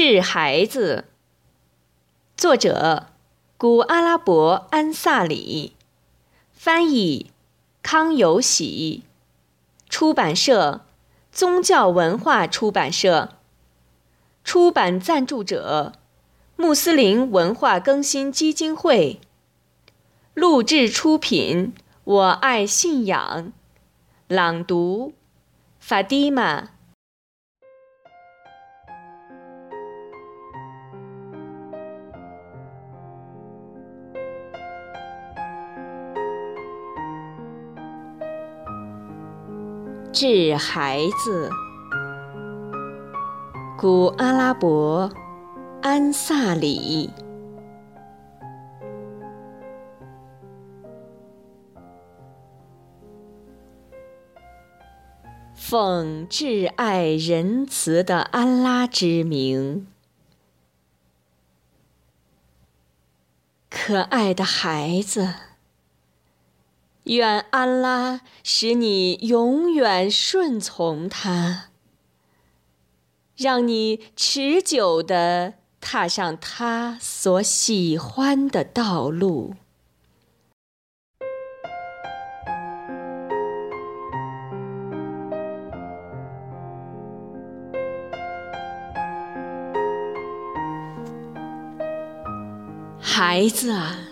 治孩子，作者古阿拉伯安萨里，翻译康有喜，出版社宗教文化出版社，出版赞助者穆斯林文化更新基金会，录制出品我爱信仰，朗读法蒂玛。治孩子，古阿拉伯安萨里，奉挚爱仁慈的安拉之名，可爱的孩子。愿安拉使你永远顺从他，让你持久地踏上他所喜欢的道路。孩子啊！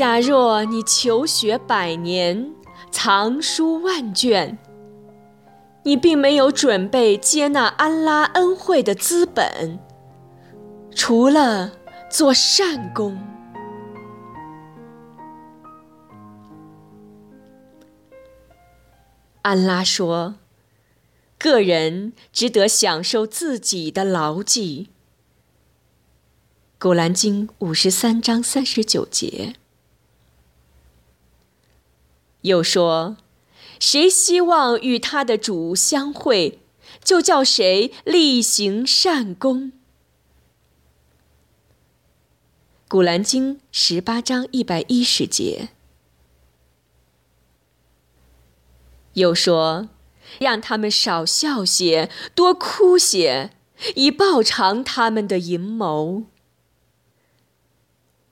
假若你求学百年，藏书万卷，你并没有准备接纳安拉恩惠的资本，除了做善功。安拉说：“个人值得享受自己的牢记。”《古兰经》五十三章三十九节。又说：“谁希望与他的主相会，就叫谁力行善功。”《古兰经》十八章一百一十节。又说：“让他们少笑些，多哭些，以报偿他们的阴谋。”《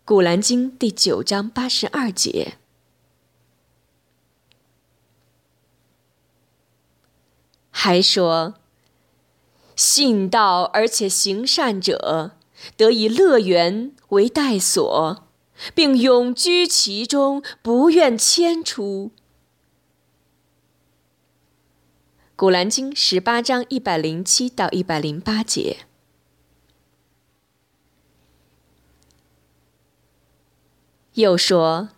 古兰经》第九章八十二节。还说，信道而且行善者，得以乐园为带所，并永居其中，不愿迁出。古兰经十八章一百零七到一百零八节。又说，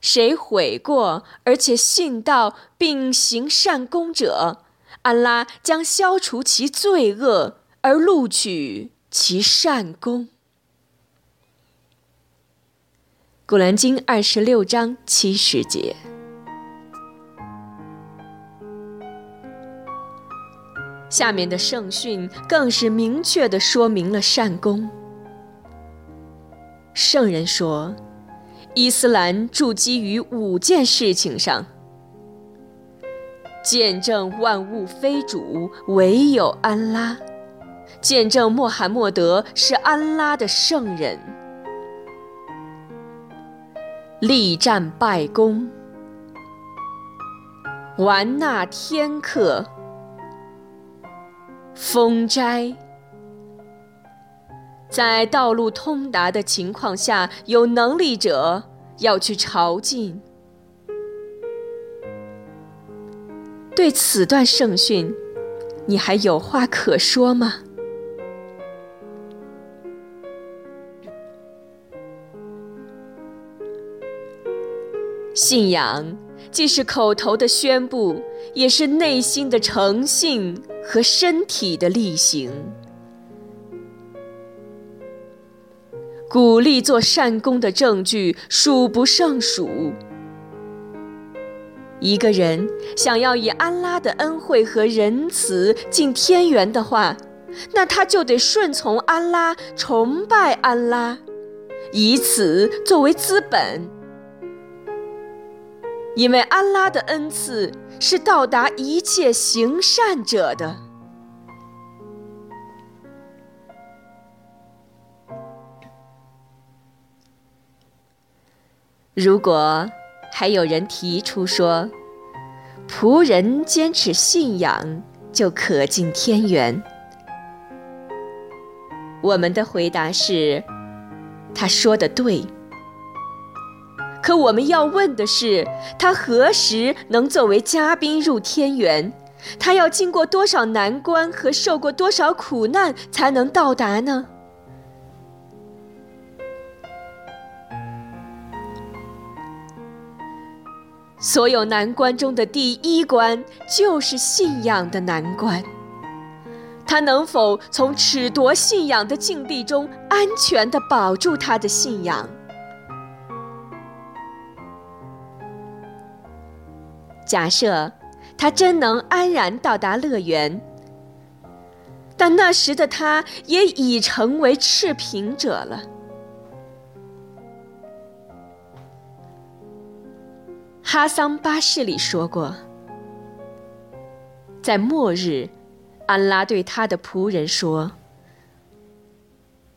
谁悔过而且信道并行善功者？安拉将消除其罪恶，而录取其善功。《古兰经》二十六章七十节。下面的圣训更是明确的说明了善功。圣人说，伊斯兰筑基于五件事情上。见证万物非主，唯有安拉；见证穆罕默德是安拉的圣人；力战拜功，完纳天课，封斋，在道路通达的情况下，有能力者要去朝觐。对此段圣训，你还有话可说吗？信仰既是口头的宣布，也是内心的诚信和身体的力行。鼓励做善功的证据数不胜数。一个人想要以安拉的恩惠和仁慈进天元的话那他就得顺从安拉崇拜安拉以此作为资本。因为安拉的恩赐是到达一切行善者的。如果还有人提出说，仆人坚持信仰就可进天园，我们的回答是，他说的对。可我们要问的是，他何时能作为嘉宾入天园？他要经过多少难关和受过多少苦难才能到达呢？所有难关中的第一关就是信仰的难关。他能否从褫夺信仰的境地中安全地保住他的信仰？假设他真能安然到达乐园，但那时的他也已成为赤贫者了。哈桑巴士里说过，在末日，安拉对他的仆人说：“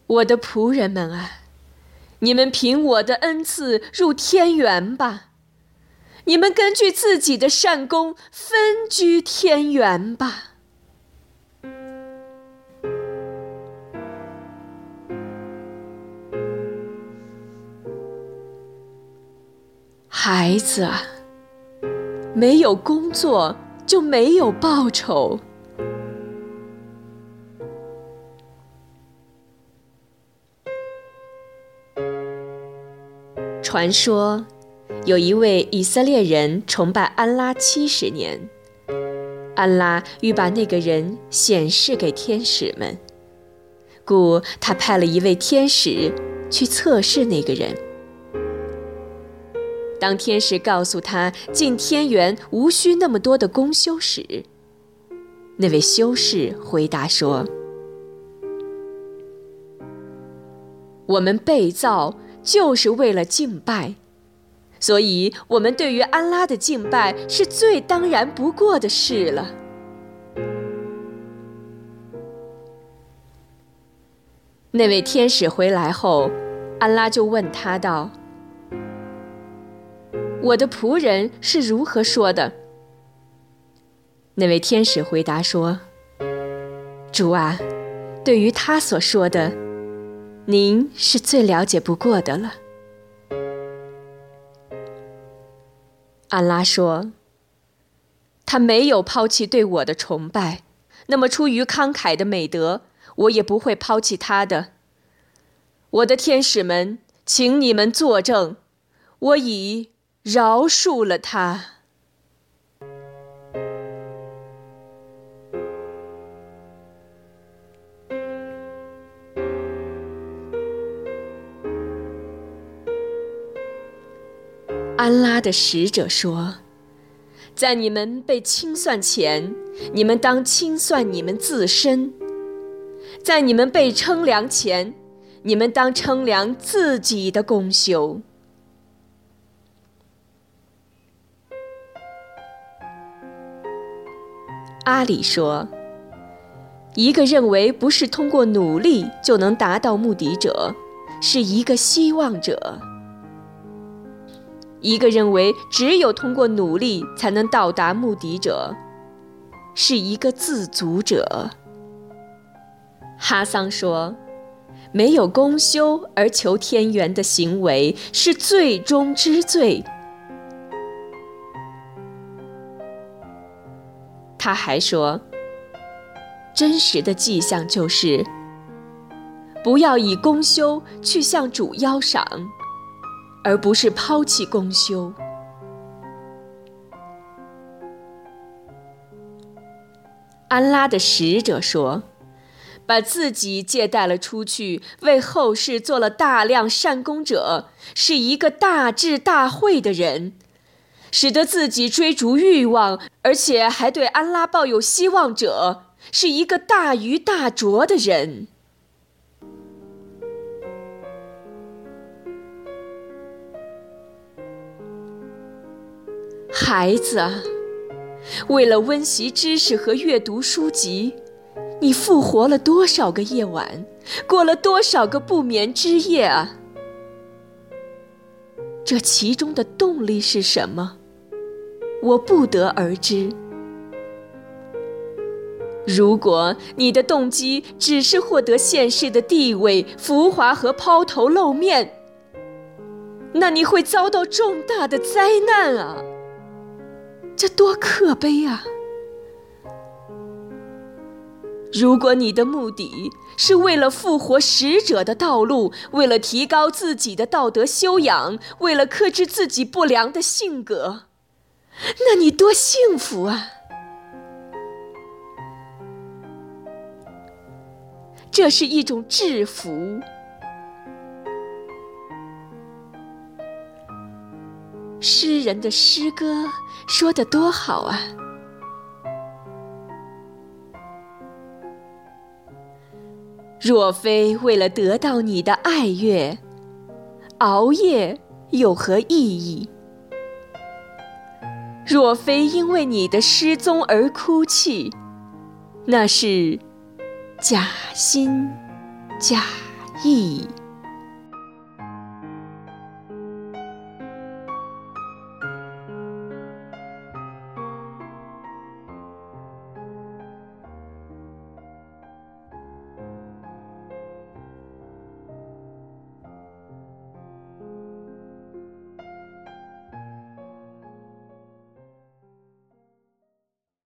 我的仆人们啊，你们凭我的恩赐入天元吧。”你们根据自己的善功分居天元吧。孩子，没有工作就没有报酬。传说。有一位以色列人崇拜安拉七十年，安拉欲把那个人显示给天使们，故他派了一位天使去测试那个人。当天使告诉他进天园无需那么多的功修时，那位修士回答说：“我们被造就是为了敬拜。”所以，我们对于安拉的敬拜是最当然不过的事了。那位天使回来后，安拉就问他道：“我的仆人是如何说的？”那位天使回答说：“主啊，对于他所说的，您是最了解不过的了。”安拉说：“他没有抛弃对我的崇拜，那么出于慷慨的美德，我也不会抛弃他的。我的天使们，请你们作证，我已饶恕了他。”安拉的使者说：“在你们被清算前，你们当清算你们自身；在你们被称量前，你们当称量自己的功修。”阿里说：“一个认为不是通过努力就能达到目的者，是一个希望者。”一个认为只有通过努力才能到达目的者，是一个自足者。哈桑说：“没有公修而求天缘的行为是最终之罪。”他还说：“真实的迹象就是，不要以公修去向主邀赏。”而不是抛弃公修。安拉的使者说：“把自己借贷了出去，为后世做了大量善功者，是一个大智大慧的人；使得自己追逐欲望，而且还对安拉抱有希望者，是一个大愚大拙的人。”孩子啊，为了温习知识和阅读书籍，你复活了多少个夜晚，过了多少个不眠之夜啊！这其中的动力是什么？我不得而知。如果你的动机只是获得现世的地位、浮华和抛头露面，那你会遭到重大的灾难啊！这多可悲啊！如果你的目的是为了复活使者的道路，为了提高自己的道德修养，为了克制自己不良的性格，那你多幸福啊！这是一种制服。诗人的诗歌说的多好啊！若非为了得到你的爱乐，熬夜有何意义？若非因为你的失踪而哭泣，那是。假心假意。